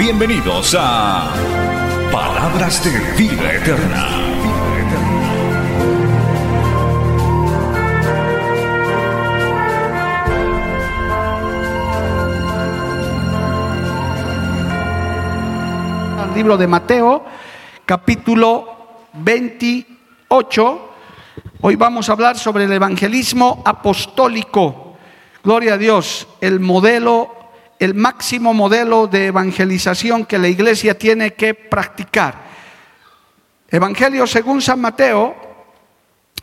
Bienvenidos a Palabras de Vida Eterna. al libro de Mateo, capítulo 28. Hoy vamos a hablar sobre el evangelismo apostólico. Gloria a Dios, el modelo, el máximo modelo de evangelización que la iglesia tiene que practicar. Evangelio según San Mateo,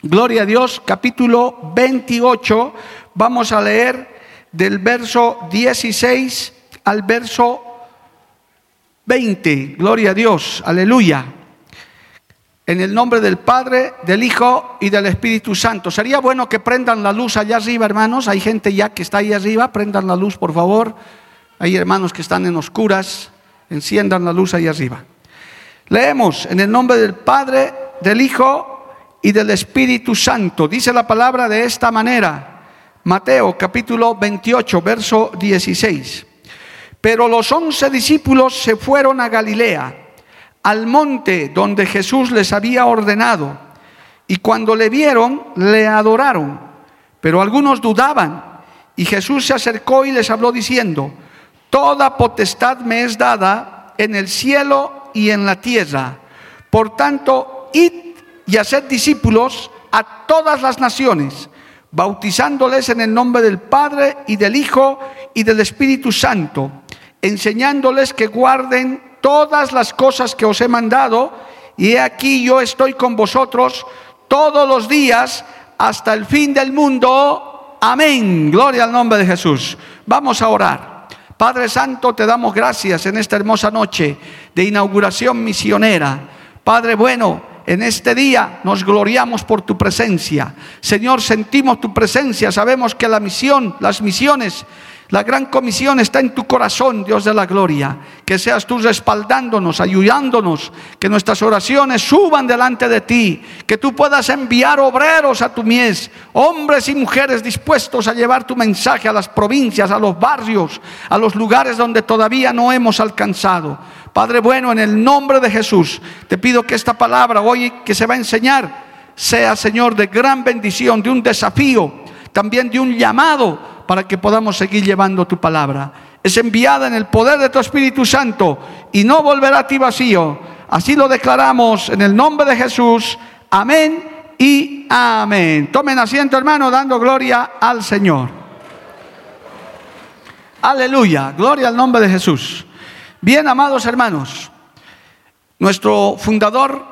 gloria a Dios, capítulo 28, vamos a leer del verso 16 al verso 20. Gloria a Dios, aleluya. En el nombre del Padre, del Hijo y del Espíritu Santo. Sería bueno que prendan la luz allá arriba, hermanos. Hay gente ya que está ahí arriba. Prendan la luz, por favor. Hay hermanos que están en oscuras. Enciendan la luz ahí arriba. Leemos en el nombre del Padre, del Hijo y del Espíritu Santo. Dice la palabra de esta manera. Mateo capítulo 28, verso 16. Pero los once discípulos se fueron a Galilea, al monte donde Jesús les había ordenado. Y cuando le vieron, le adoraron. Pero algunos dudaban. Y Jesús se acercó y les habló diciendo, Toda potestad me es dada en el cielo y en la tierra. Por tanto, id y haced discípulos a todas las naciones, bautizándoles en el nombre del Padre y del Hijo y del Espíritu Santo enseñándoles que guarden todas las cosas que os he mandado, y he aquí yo estoy con vosotros todos los días hasta el fin del mundo. Amén. Gloria al nombre de Jesús. Vamos a orar. Padre Santo, te damos gracias en esta hermosa noche de inauguración misionera. Padre bueno, en este día nos gloriamos por tu presencia. Señor, sentimos tu presencia. Sabemos que la misión, las misiones la gran comisión está en tu corazón, Dios de la gloria. Que seas tú respaldándonos, ayudándonos, que nuestras oraciones suban delante de ti, que tú puedas enviar obreros a tu mies, hombres y mujeres dispuestos a llevar tu mensaje a las provincias, a los barrios, a los lugares donde todavía no hemos alcanzado. Padre bueno, en el nombre de Jesús, te pido que esta palabra hoy que se va a enseñar sea, Señor, de gran bendición, de un desafío, también de un llamado para que podamos seguir llevando tu palabra. Es enviada en el poder de tu Espíritu Santo y no volverá a ti vacío. Así lo declaramos en el nombre de Jesús. Amén y amén. Tomen asiento, hermano, dando gloria al Señor. Aleluya, gloria al nombre de Jesús. Bien, amados hermanos, nuestro fundador,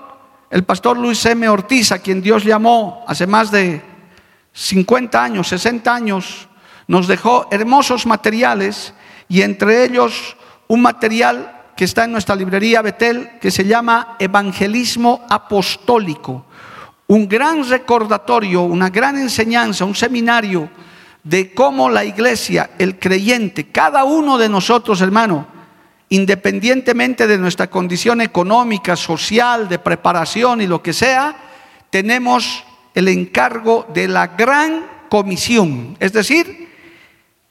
el pastor Luis M. Ortiz, a quien Dios llamó hace más de 50 años, 60 años, nos dejó hermosos materiales y entre ellos un material que está en nuestra librería Betel que se llama Evangelismo Apostólico. Un gran recordatorio, una gran enseñanza, un seminario de cómo la iglesia, el creyente, cada uno de nosotros, hermano, independientemente de nuestra condición económica, social, de preparación y lo que sea, tenemos el encargo de la gran comisión. Es decir,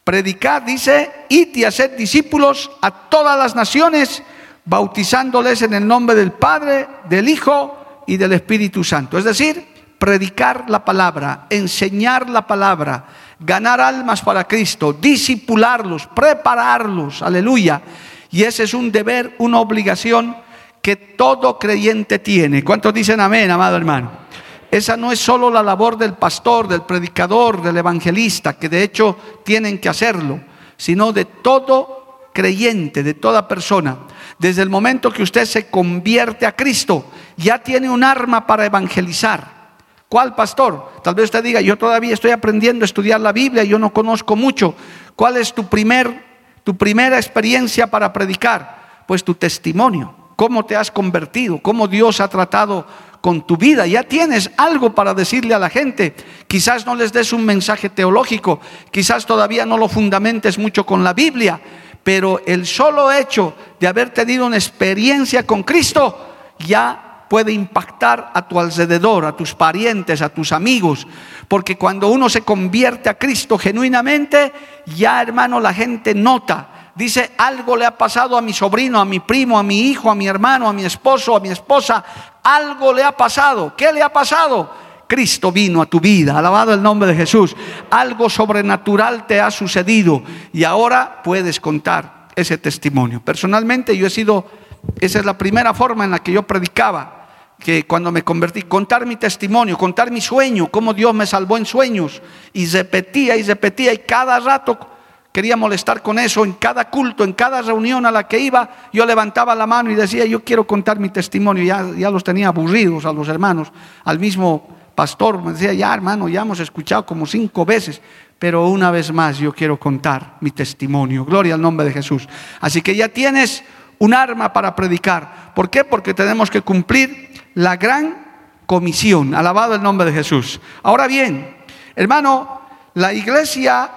Predicar, dice, id y hacer discípulos a todas las naciones, bautizándoles en el nombre del Padre, del Hijo y del Espíritu Santo. Es decir, predicar la palabra, enseñar la palabra, ganar almas para Cristo, discipularlos, prepararlos, aleluya. Y ese es un deber, una obligación que todo creyente tiene. ¿Cuántos dicen amén, amado hermano? Esa no es solo la labor del pastor, del predicador, del evangelista, que de hecho tienen que hacerlo, sino de todo creyente, de toda persona. Desde el momento que usted se convierte a Cristo, ya tiene un arma para evangelizar. ¿Cuál pastor? Tal vez usted diga, yo todavía estoy aprendiendo a estudiar la Biblia, yo no conozco mucho. ¿Cuál es tu primer tu primera experiencia para predicar? Pues tu testimonio, cómo te has convertido, cómo Dios ha tratado con tu vida. Ya tienes algo para decirle a la gente. Quizás no les des un mensaje teológico, quizás todavía no lo fundamentes mucho con la Biblia, pero el solo hecho de haber tenido una experiencia con Cristo ya puede impactar a tu alrededor, a tus parientes, a tus amigos. Porque cuando uno se convierte a Cristo genuinamente, ya hermano la gente nota dice, algo le ha pasado a mi sobrino, a mi primo, a mi hijo, a mi hermano, a mi esposo, a mi esposa, algo le ha pasado. ¿Qué le ha pasado? Cristo vino a tu vida, alabado el nombre de Jesús. Algo sobrenatural te ha sucedido y ahora puedes contar ese testimonio. Personalmente yo he sido, esa es la primera forma en la que yo predicaba que cuando me convertí, contar mi testimonio, contar mi sueño, cómo Dios me salvó en sueños, y repetía y repetía, y cada rato quería molestar con eso. En cada culto, en cada reunión a la que iba, yo levantaba la mano y decía, yo quiero contar mi testimonio. Ya, los tenía aburridos a los hermanos. Al mismo pastor me decía, ya hermano, ya hemos escuchado como cinco veces, pero una vez más yo quiero contar mi testimonio. Gloria al nombre de Jesús. Así que ya tienes un arma para predicar. ¿Por qué? Porque tenemos que cumplir la gran comisión. Alabado el nombre de Jesús. Ahora bien, hermano, la iglesia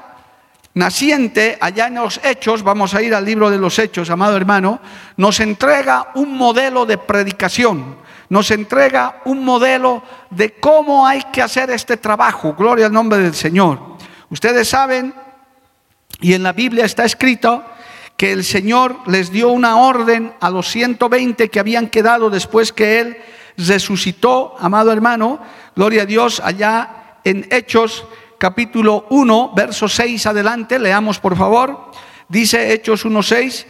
naciente, allá en los Hechos, vamos a ir al libro de los Hechos, amado hermano, nos entrega un modelo de predicación, nos entrega un modelo de cómo hay que hacer este trabajo. Gloria al nombre del Señor. Ustedes saben, y en la Biblia está escrito, que el Señor les dio una orden a los 120 que habían quedado después que Él resucitó, amado hermano, gloria a Dios, allá en Hechos capítulo 1, verso 6 adelante, leamos por favor. Dice Hechos 1.6,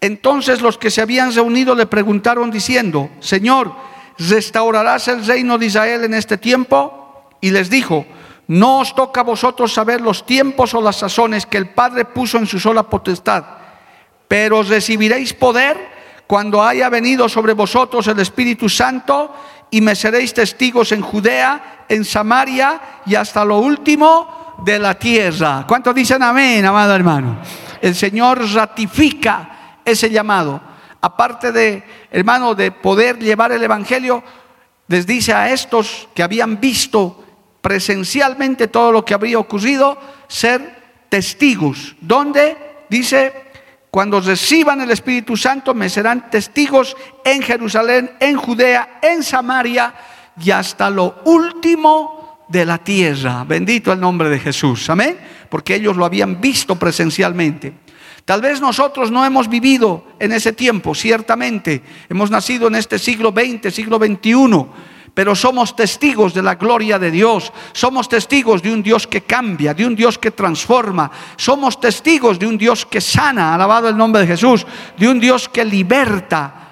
entonces los que se habían reunido le preguntaron diciendo, Señor, ¿restaurarás el reino de Israel en este tiempo? Y les dijo, no os toca a vosotros saber los tiempos o las sazones que el Padre puso en su sola potestad, pero recibiréis poder cuando haya venido sobre vosotros el Espíritu Santo y me seréis testigos en Judea, en Samaria y hasta lo último de la tierra. ¿Cuántos dicen amén, amado hermano? El Señor ratifica ese llamado. Aparte de, hermano, de poder llevar el Evangelio, les dice a estos que habían visto presencialmente todo lo que habría ocurrido, ser testigos. ¿Dónde? Dice cuando reciban el Espíritu Santo, me serán testigos en Jerusalén, en Judea, en Samaria y hasta lo último de la tierra. Bendito el nombre de Jesús. Amén. Porque ellos lo habían visto presencialmente. Tal vez nosotros no hemos vivido en ese tiempo, ciertamente. Hemos nacido en este siglo XX, siglo XXI pero somos testigos de la gloria de Dios, somos testigos de un Dios que cambia, de un Dios que transforma, somos testigos de un Dios que sana, alabado el nombre de Jesús, de un Dios que liberta.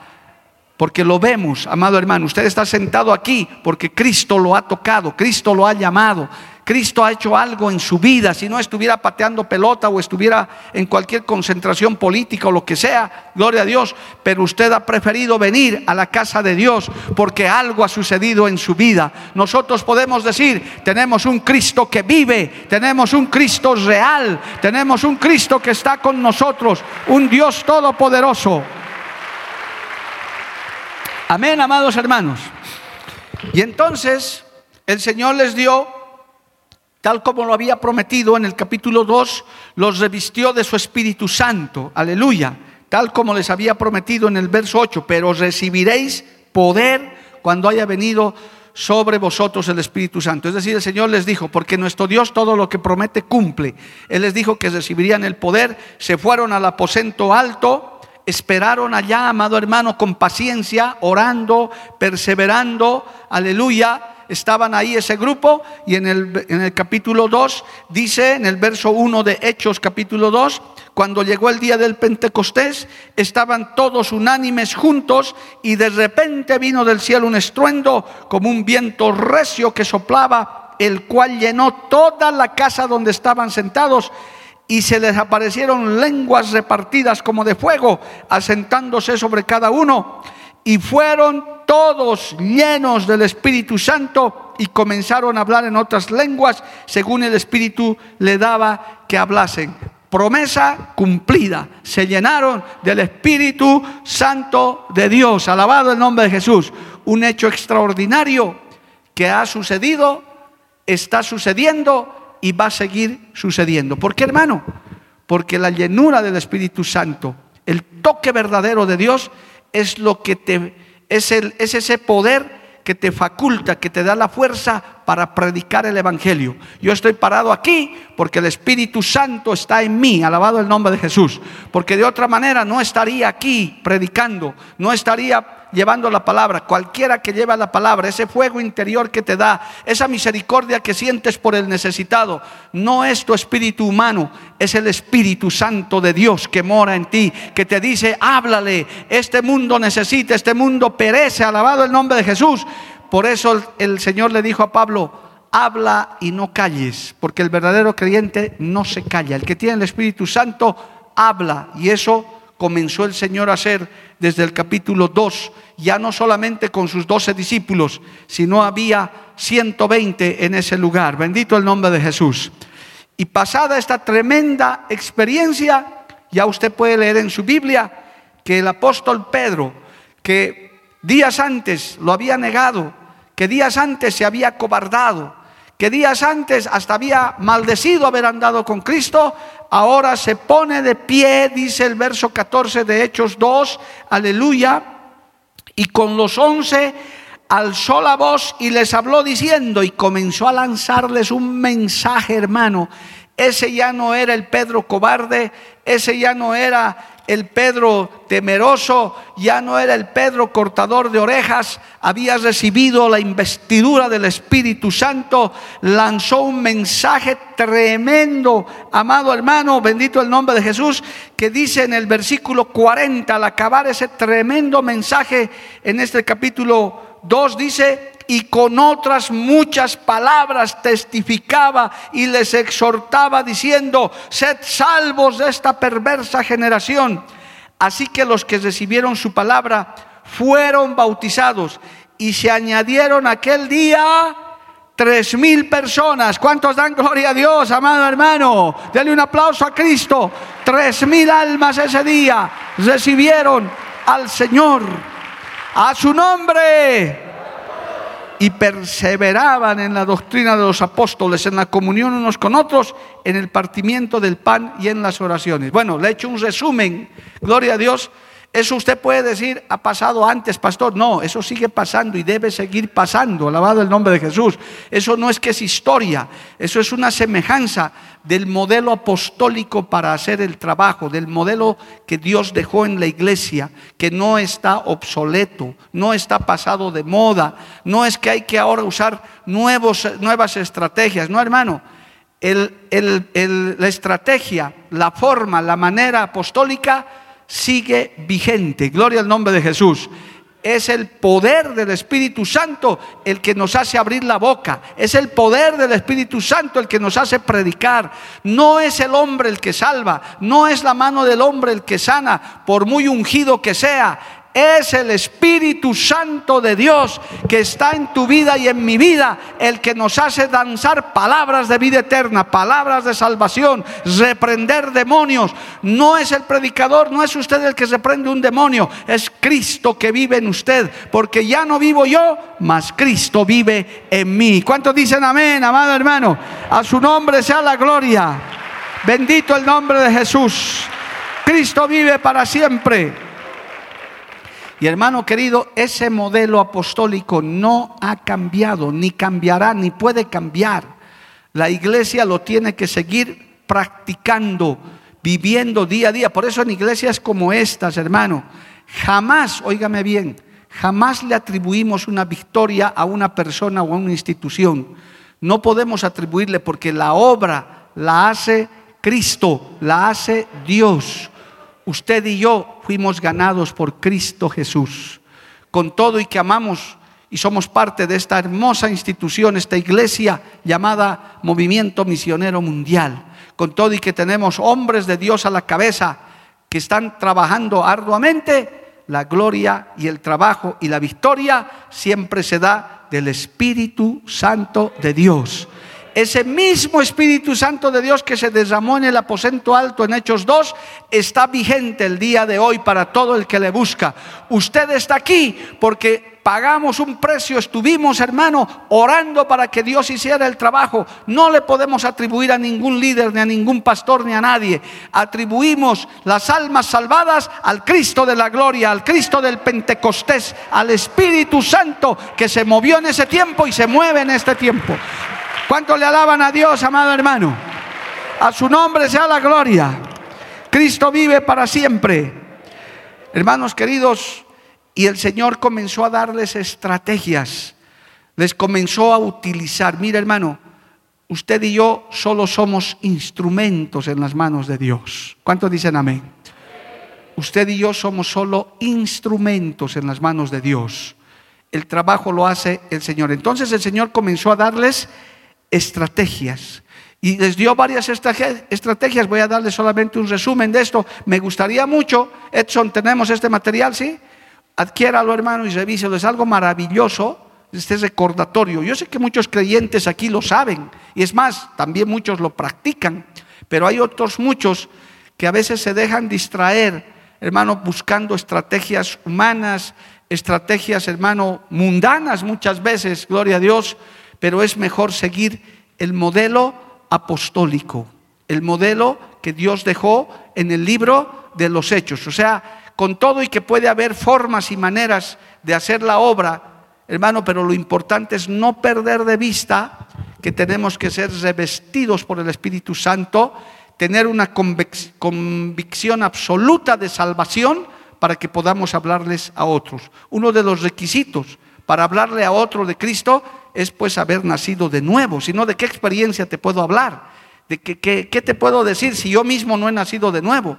Porque lo vemos, amado hermano, usted está sentado aquí porque Cristo lo ha tocado, Cristo lo ha llamado, Cristo ha hecho algo en su vida, si no estuviera pateando pelota o estuviera en cualquier concentración política o lo que sea, gloria a Dios, pero usted ha preferido venir a la casa de Dios porque algo ha sucedido en su vida. Nosotros podemos decir, tenemos un Cristo que vive, tenemos un Cristo real, tenemos un Cristo que está con nosotros, un Dios todopoderoso. Amén, amados hermanos. Y entonces el Señor les dio tal como lo había prometido en el capítulo 2, los revistió de su Espíritu Santo, aleluya, tal como les había prometido en el verso 8, pero recibiréis poder cuando haya venido sobre vosotros el Espíritu Santo. Es decir, el Señor les dijo, porque nuestro Dios todo lo que promete cumple. Él les dijo que recibirían el poder, se fueron al aposento alto, esperaron allá, amado hermano, con paciencia, orando, perseverando, aleluya estaban ahí ese grupo y en el, en el capítulo 2 dice, en el verso 1 de Hechos capítulo 2, cuando llegó el día del Pentecostés, estaban todos unánimes juntos y de repente vino del cielo un estruendo como un viento recio que soplaba, el cual llenó toda la casa donde estaban sentados y se les aparecieron lenguas repartidas como de fuego, asentándose sobre cada uno y fueron todos llenos del Espíritu Santo y comenzaron a hablar en otras lenguas según el Espíritu le daba que hablasen. promesa cumplida. Se llenaron del Espíritu Santo de Dios. Alabado el nombre de Jesús. Un hecho extraordinario que ha sucedido, está sucediendo y va a seguir sucediendo. ¿Por qué, hermano? Porque la llenura del Espíritu Santo, el toque verdadero de Dios, es lo que te es, el, es ese poder que te faculta, que te da la fuerza para predicar el Evangelio. Yo estoy parado aquí porque el Espíritu Santo está en mí, alabado el nombre de Jesús, porque de otra manera no estaría aquí predicando, no estaría llevando la palabra, cualquiera que lleva la palabra, ese fuego interior que te da, esa misericordia que sientes por el necesitado, no es tu espíritu humano, es el Espíritu Santo de Dios que mora en ti, que te dice, háblale, este mundo necesita, este mundo perece, alabado el nombre de Jesús. Por eso el, Señor le dijo a Pablo, habla y no calles, porque el verdadero creyente no se calla, el que tiene el Espíritu Santo habla y eso comenzó el Señor a hacer desde el capítulo 2, ya no solamente con sus doce discípulos, sino había 120 en ese lugar. Bendito el nombre de Jesús. Y pasada esta tremenda experiencia, ya usted puede leer en su Biblia que el apóstol Pedro, que días antes lo había negado, que días antes se había cobardado, que días antes hasta había maldecido haber andado con Cristo, ahora se pone de pie, dice el verso 14 de Hechos 2, aleluya, y con los once alzó la voz y les habló diciendo, y comenzó a lanzarles un mensaje, hermano. Ese ya no era el Pedro cobarde, ese ya no era el Pedro temeroso, ya no era el Pedro cortador de orejas, había recibido la investidura del Espíritu Santo, lanzó un mensaje tremendo, amado hermano, bendito el nombre de Jesús, que dice en el versículo 40, al acabar ese tremendo mensaje en este capítulo 2, dice, y con otras muchas palabras testificaba y les exhortaba diciendo, sed salvos de esta perversa generación. Así que los que recibieron su palabra fueron bautizados y se añadieron aquel día tres mil personas. ¿Cuántos dan gloria a Dios, amado hermano? Denle un aplauso a Cristo. Tres mil almas ese día recibieron al Señor. A su nombre y perseveraban en la doctrina de los apóstoles, en la comunión unos con otros, en el partimiento del pan y en las oraciones. Bueno, le he hecho un resumen, gloria a Dios. Eso usted puede decir, ha pasado antes, pastor. No, eso sigue pasando y debe seguir pasando, alabado el nombre de Jesús. Eso no es que es historia, eso es una semejanza del modelo apostólico para hacer el trabajo, del modelo que Dios dejó en la iglesia, que no está obsoleto, no está pasado de moda, no es que hay que ahora usar nuevos, nuevas estrategias, no hermano. la estrategia, la forma, la manera apostólica sigue vigente. Gloria al nombre de Jesús es el poder del Espíritu Santo el que nos hace abrir la boca. Es el poder del Espíritu Santo el que nos hace predicar. No es el hombre el que salva. No es la mano del hombre el que sana, por muy ungido que sea es el Espíritu Santo de Dios que está en tu vida y en mi vida, el que nos hace danzar palabras de vida eterna, palabras de salvación, reprender demonios. No es el predicador, no es usted el que reprende un demonio, es Cristo que vive en usted, porque ya no vivo yo, mas Cristo vive en mí. ¿Cuántos dicen amén, amado hermano? A su nombre sea la gloria. Bendito el nombre de Jesús. Cristo vive para siempre. Y hermano querido, ese modelo apostólico no ha cambiado, ni cambiará, ni puede cambiar. La iglesia lo tiene que seguir practicando, viviendo día a día. Por eso en iglesias como estas, hermano, jamás, óigame bien, jamás le atribuimos una victoria a una persona o a una institución. No podemos atribuirle porque la obra la hace Cristo, la hace Dios usted y yo fuimos ganados por Cristo Jesús. Con todo y que amamos y somos parte de esta hermosa institución, esta iglesia llamada Movimiento Misionero Mundial. Con todo y que tenemos hombres de Dios a la cabeza que están trabajando arduamente, la gloria y el trabajo y la victoria siempre se da del Espíritu Santo de Dios. Ese mismo Espíritu Santo de Dios que se derramó en el aposento alto en Hechos 2 está vigente el día de hoy para todo el que le busca. Usted está aquí porque pagamos un precio, estuvimos, hermano, orando para que Dios hiciera el trabajo. No le podemos atribuir a ningún líder, ni a ningún pastor, ni a nadie. Atribuimos las almas salvadas al Cristo de la gloria, al Cristo del Pentecostés, al Espíritu Santo que se movió en ese tiempo y se mueve en este tiempo. ¿Cuánto le alaban a Dios, amado hermano? A su nombre sea la gloria. Cristo vive para siempre. Hermanos queridos, y el Señor comenzó a darles estrategias, les comenzó a utilizar. Mira hermano, usted y yo solo somos instrumentos en las manos de Dios. ¿Cuántos dicen amén? Usted y yo somos solo instrumentos en las manos de Dios. El trabajo lo hace el Señor. Entonces el Señor comenzó a darles estrategias. Y les dio varias estrategias. Voy a darles solamente un resumen de esto. Me gustaría mucho, Edson, tenemos este material, ¿sí? adquiéralo hermano y revíselo, es algo maravilloso este recordatorio. Yo sé que muchos creyentes aquí lo saben y es más, también muchos lo practican, pero hay otros muchos que a veces se dejan distraer, hermano, buscando estrategias humanas, estrategias, hermano, mundanas muchas veces, gloria a Dios, pero es mejor seguir el modelo apostólico, el modelo que Dios dejó en el libro de los hechos. O sea, con todo y que puede haber formas y maneras de hacer la obra, hermano, pero lo importante es no perder de vista que tenemos que ser revestidos por el Espíritu Santo, tener una convicción absoluta de salvación para que podamos hablarles a otros. Uno de los requisitos para hablarle a otro de Cristo es pues haber nacido de nuevo, sino de qué experiencia te puedo hablar, de qué, qué te puedo decir si yo mismo no he nacido de nuevo.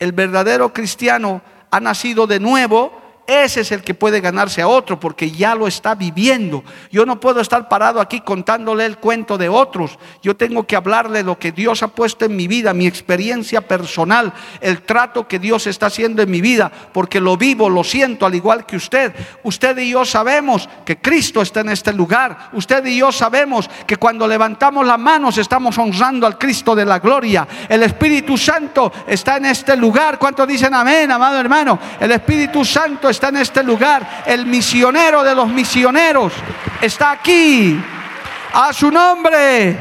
El verdadero cristiano ha nacido de nuevo, ese es el que puede ganarse a otro porque ya lo está viviendo. Yo no puedo estar parado aquí contándole el cuento de otros. Yo tengo que hablarle lo que Dios ha puesto en mi vida, mi experiencia personal, el trato que Dios está haciendo en mi vida, porque lo vivo, lo siento, al igual que usted. Usted y yo sabemos que Cristo está en este lugar. Usted y yo sabemos que cuando levantamos las manos estamos honrando al Cristo de la gloria. El Espíritu Santo está en este lugar. ¿Cuántos dicen amén, amado hermano? El Espíritu Santo está está en este lugar. El misionero de los misioneros está aquí. A su nombre.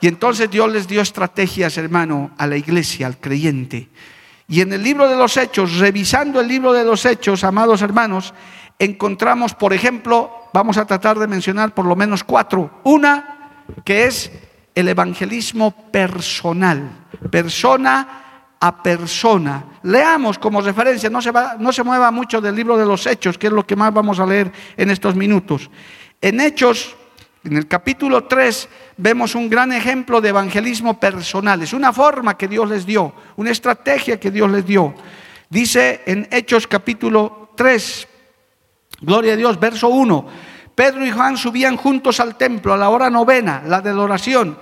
Y entonces Dios les dio estrategias, hermano, a la iglesia, al creyente. Y en el libro de los Hechos, revisando el libro de los Hechos, amados hermanos, encontramos, por ejemplo, vamos a tratar de mencionar por lo menos cuatro. Una, que es el evangelismo personal. Persona a persona. Leamos como referencia, no se, va, no se mueva mucho del libro de los Hechos, que es lo que más vamos a leer en estos minutos. En Hechos, en el capítulo 3, vemos un gran ejemplo de evangelismo personal. Es una forma que Dios les dio, una estrategia que Dios les dio. Dice en Hechos capítulo 3, gloria a Dios, verso 1, Pedro y Juan subían juntos al templo a la hora novena, la de la oración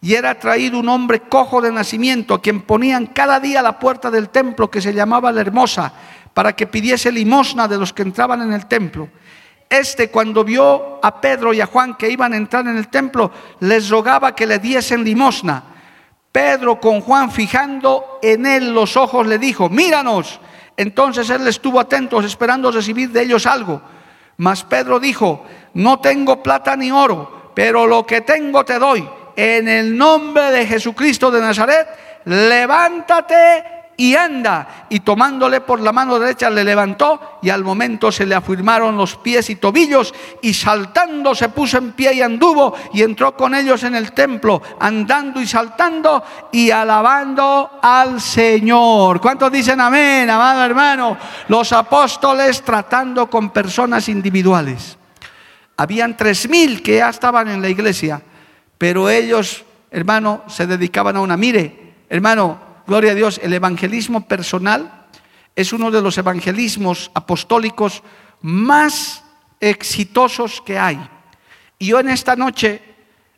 y era traído un hombre cojo de nacimiento, a quien ponían cada día la puerta del templo, que se llamaba la Hermosa, para que pidiese limosna de los que entraban en el templo. Este, cuando vio a Pedro y a Juan que iban a entrar en el templo, les rogaba que le diesen limosna. Pedro con Juan fijando en él los ojos le dijo, míranos. Entonces él estuvo atento esperando recibir de ellos algo. Mas Pedro dijo, no tengo plata ni oro, pero lo que tengo te doy en el nombre de Jesucristo de Nazaret, levántate y anda. Y tomándole por la mano derecha le levantó y al momento se le afirmaron los pies y tobillos y saltando se puso en pie y anduvo y entró con ellos en el templo, andando y saltando y alabando al Señor. ¿Cuántos dicen amén, amado hermano? Los apóstoles tratando con personas individuales. Habían tres mil que ya estaban en la iglesia pero ellos, hermano, se dedicaban a una. Mire, hermano, gloria a Dios, el evangelismo personal es uno de los evangelismos apostólicos más exitosos que hay. Y yo en esta noche,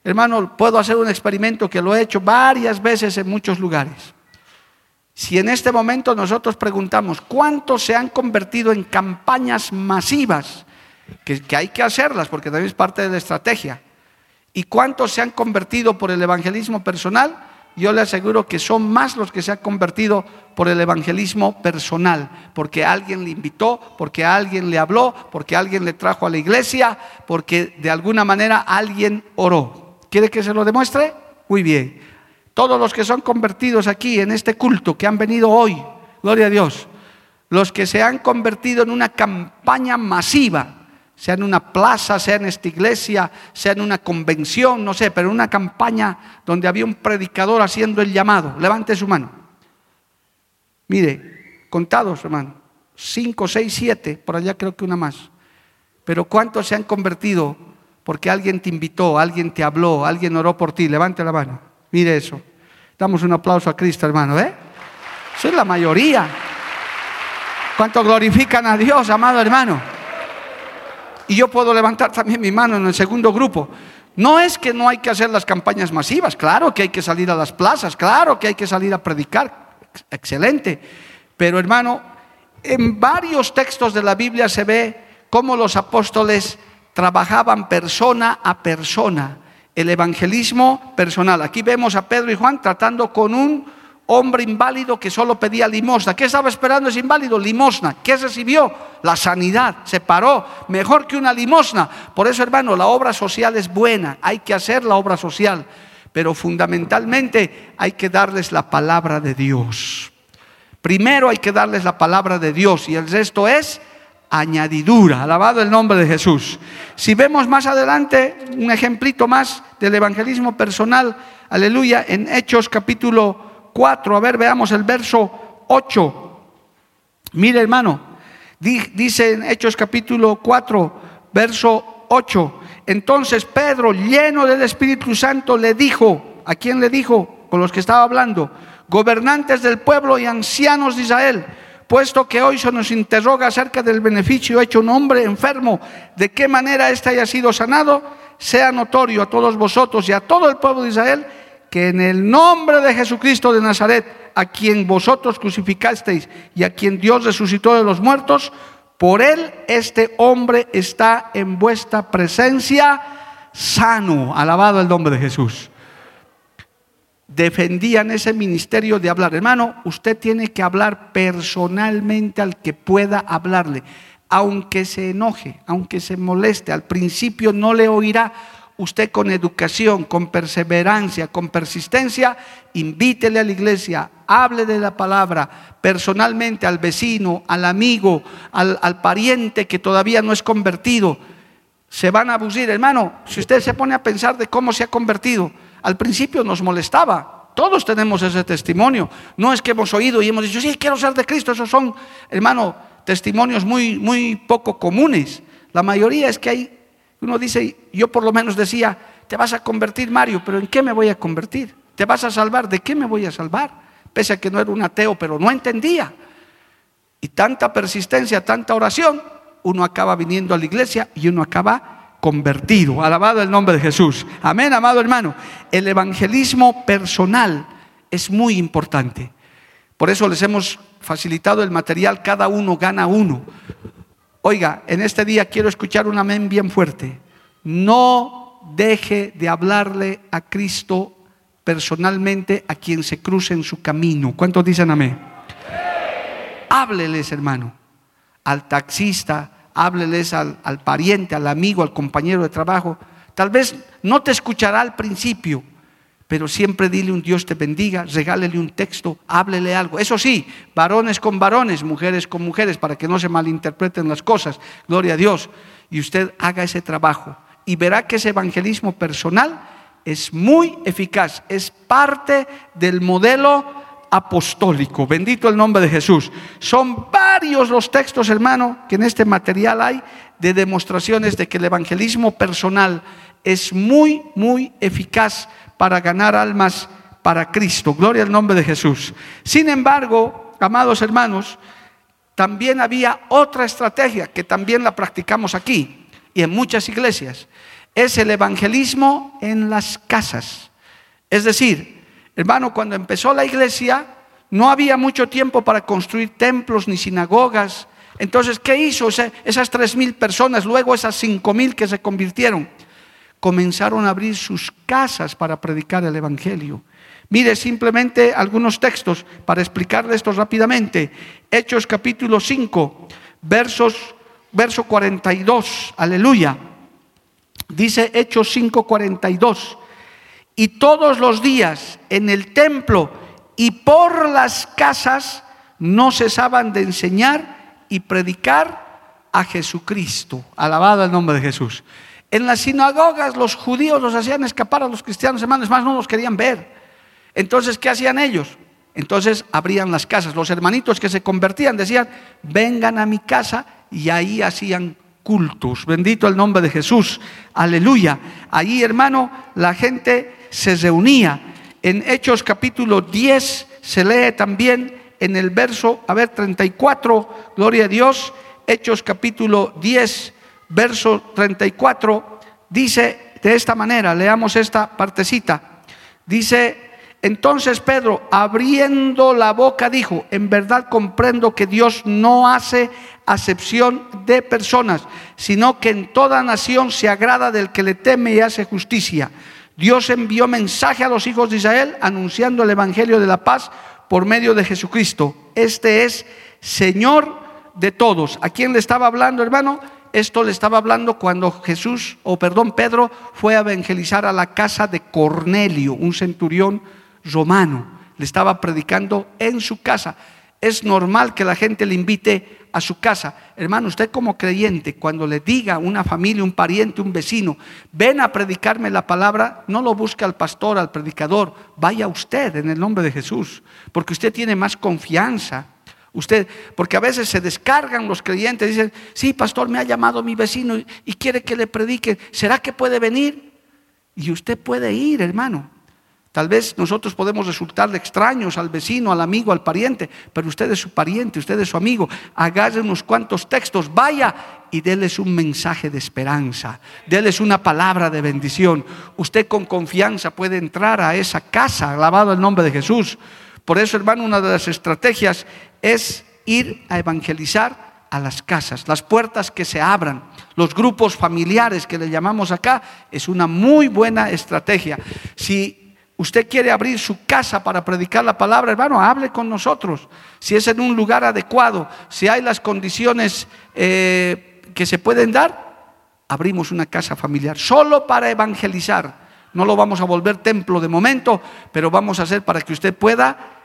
hermano, puedo hacer un experimento que lo he hecho varias veces en muchos lugares. Si en este momento nosotros preguntamos cuántos se han convertido en campañas masivas, que, que hay que hacerlas porque también es parte de la estrategia, ¿Y cuántos se han convertido por el evangelismo personal? Yo le aseguro que son más los que se han convertido por el evangelismo personal, porque alguien le invitó, porque alguien le habló, porque alguien le trajo a la iglesia, porque de alguna manera alguien oró. ¿Quiere que se lo demuestre? Muy bien. Todos los que son convertidos aquí en este culto, que han venido hoy, gloria a Dios, los que se han convertido en una campaña masiva, sea en una plaza, sea en esta iglesia, sea en una convención, no sé, pero en una campaña donde había un predicador haciendo el llamado. Levante su mano. Mire, contados, hermano, cinco, seis, siete, por allá creo que una más. Pero ¿cuántos se han convertido porque alguien te invitó, alguien te habló, alguien oró por ti? Levante la mano. Mire eso. Damos un aplauso a Cristo, hermano, ¿eh? Eso es la mayoría. ¿Cuántos glorifican a Dios, amado hermano? Y yo puedo levantar también mi mano en el segundo grupo. No es que no hay que hacer las campañas masivas, claro que hay que salir a las plazas, claro que hay que salir a predicar, excelente. Pero hermano, en varios textos de la Biblia se ve cómo los apóstoles trabajaban persona a persona, el evangelismo personal. Aquí vemos a Pedro y Juan tratando con un hombre inválido que solo pedía limosna. ¿Qué estaba esperando ese inválido? Limosna. ¿Qué recibió? La sanidad. Se paró. Mejor que una limosna. Por eso, hermano, la obra social es buena. Hay que hacer la obra social. Pero fundamentalmente hay que darles la palabra de Dios. Primero hay que darles la palabra de Dios y el resto es añadidura. Alabado el nombre de Jesús. Si vemos más adelante un ejemplito más del evangelismo personal, aleluya, en Hechos capítulo 4. A ver, veamos el verso 8. Mire, hermano, dice en Hechos capítulo 4, verso 8. Entonces Pedro, lleno del Espíritu Santo, le dijo, ¿a quién le dijo? Con los que estaba hablando, gobernantes del pueblo y ancianos de Israel, puesto que hoy se nos interroga acerca del beneficio hecho un hombre enfermo, de qué manera éste haya sido sanado, sea notorio a todos vosotros y a todo el pueblo de Israel que en el nombre de Jesucristo de Nazaret, a quien vosotros crucificasteis y a quien Dios resucitó de los muertos, por él este hombre está en vuestra presencia sano. Alabado el nombre de Jesús. Defendían ese ministerio de hablar. Hermano, usted tiene que hablar personalmente al que pueda hablarle. Aunque se enoje, aunque se moleste, al principio no le oirá usted con educación, con perseverancia, con persistencia, invítele a la iglesia, hable de la palabra personalmente al vecino, al amigo, al, pariente que todavía no es convertido. Se van a abusir, hermano. Si usted se pone a pensar de cómo se ha convertido, al principio nos molestaba. Todos tenemos ese testimonio. No es que hemos oído y hemos dicho, sí, quiero ser de Cristo. Esos son, hermano, testimonios muy, muy poco comunes. La mayoría es que hay uno dice, yo por lo menos decía, te vas a convertir Mario, pero ¿en qué me voy a convertir? ¿Te vas a salvar? ¿De qué me voy a salvar? Pese a que no era un ateo, pero no entendía. Y tanta persistencia, tanta oración, uno acaba viniendo a la iglesia y uno acaba convertido. Alabado el nombre de Jesús. Amén, amado hermano. El evangelismo personal es muy importante. Por eso les hemos facilitado el material, cada uno gana uno. Oiga, en este día quiero escuchar un amén bien fuerte. No deje de hablarle a Cristo personalmente a quien se cruce en su camino. ¿Cuántos dicen amén? Hábleles, hermano, al taxista, hábleles al, al pariente, al amigo, al compañero de trabajo. Tal vez no te escuchará al principio, pero siempre dile un Dios te bendiga, regálele un texto, háblele algo. Eso sí, varones con varones, mujeres con mujeres, para que no se malinterpreten las cosas. Gloria a Dios. Y usted haga ese trabajo y verá que ese evangelismo personal es muy eficaz, es parte del modelo apostólico. Bendito el nombre de Jesús. Son varios los textos, hermano, que en este material hay de demostraciones de que el evangelismo personal es muy, muy eficaz para ganar almas para Cristo. Gloria al nombre de Jesús. Sin embargo, amados hermanos, también había otra estrategia que también la practicamos aquí y en muchas iglesias. Es el evangelismo en las casas. Es decir, hermano, cuando empezó la iglesia, no había mucho tiempo para construir templos ni sinagogas. Entonces, ¿qué hizo esas tres mil personas, luego esas cinco mil que se convirtieron? Comenzaron a abrir sus casas para predicar el Evangelio. Mire simplemente algunos textos para explicarle esto rápidamente. Hechos capítulo 5, versos, verso 42. Aleluya. Dice Hechos 5, 42. Y todos los días en el templo y por las casas no cesaban de enseñar y predicar a Jesucristo. Alabado el nombre de Jesús. En las sinagogas los judíos los hacían escapar a los cristianos, hermanos, más no los querían ver. Entonces, ¿qué hacían ellos? Entonces abrían las casas. Los hermanitos que se convertían decían, vengan a mi casa y ahí hacían cultos. Bendito el nombre de Jesús. Aleluya. Allí, hermano, la gente se reunía. En Hechos capítulo 10 se lee también en el verso, a ver, 34, gloria a Dios. Hechos capítulo 10, verso 34, dice de esta manera, leamos esta partecita. Dice, entonces Pedro, abriendo la boca, dijo, en verdad comprendo que Dios no hace acepción de personas, sino que en toda nación se agrada del que le teme y hace justicia. Dios envió mensaje a los hijos de Israel anunciando el Evangelio de la paz por medio de Jesucristo. Este es Señor de todos. ¿A quién le estaba hablando, hermano? Esto le estaba hablando cuando Jesús, o perdón, Pedro fue a evangelizar a la casa de Cornelio, un centurión romano. Le estaba predicando en su casa. Es normal que la gente le invite a su casa. Hermano, usted como creyente, cuando le diga a una familia, un pariente, un vecino, ven a predicarme la palabra, no lo busque al pastor, al predicador, vaya usted en el nombre de Jesús, porque usted tiene más confianza. Usted, porque a veces se descargan los creyentes, dicen, sí, pastor, me ha llamado mi vecino y quiere que le predique, ¿será que puede venir? Y usted puede ir, hermano. Tal vez nosotros podemos resultarle extraños al vecino, al amigo, al pariente, pero usted es su pariente, usted es su amigo. Agarre unos cuantos textos, vaya y déles un mensaje de esperanza, déles una palabra de bendición. Usted con confianza puede entrar a esa casa, alabado el nombre de Jesús. Por eso, hermano, una de las estrategias es ir a evangelizar a las casas, las puertas que se abran, los grupos familiares que le llamamos acá, es una muy buena estrategia. Si usted quiere abrir su casa para predicar la palabra, hermano, hable con nosotros. Si es en un lugar adecuado, si hay las condiciones eh, que se pueden dar, abrimos una casa familiar solo para evangelizar. No lo vamos a volver templo de momento, pero vamos a hacer para que usted pueda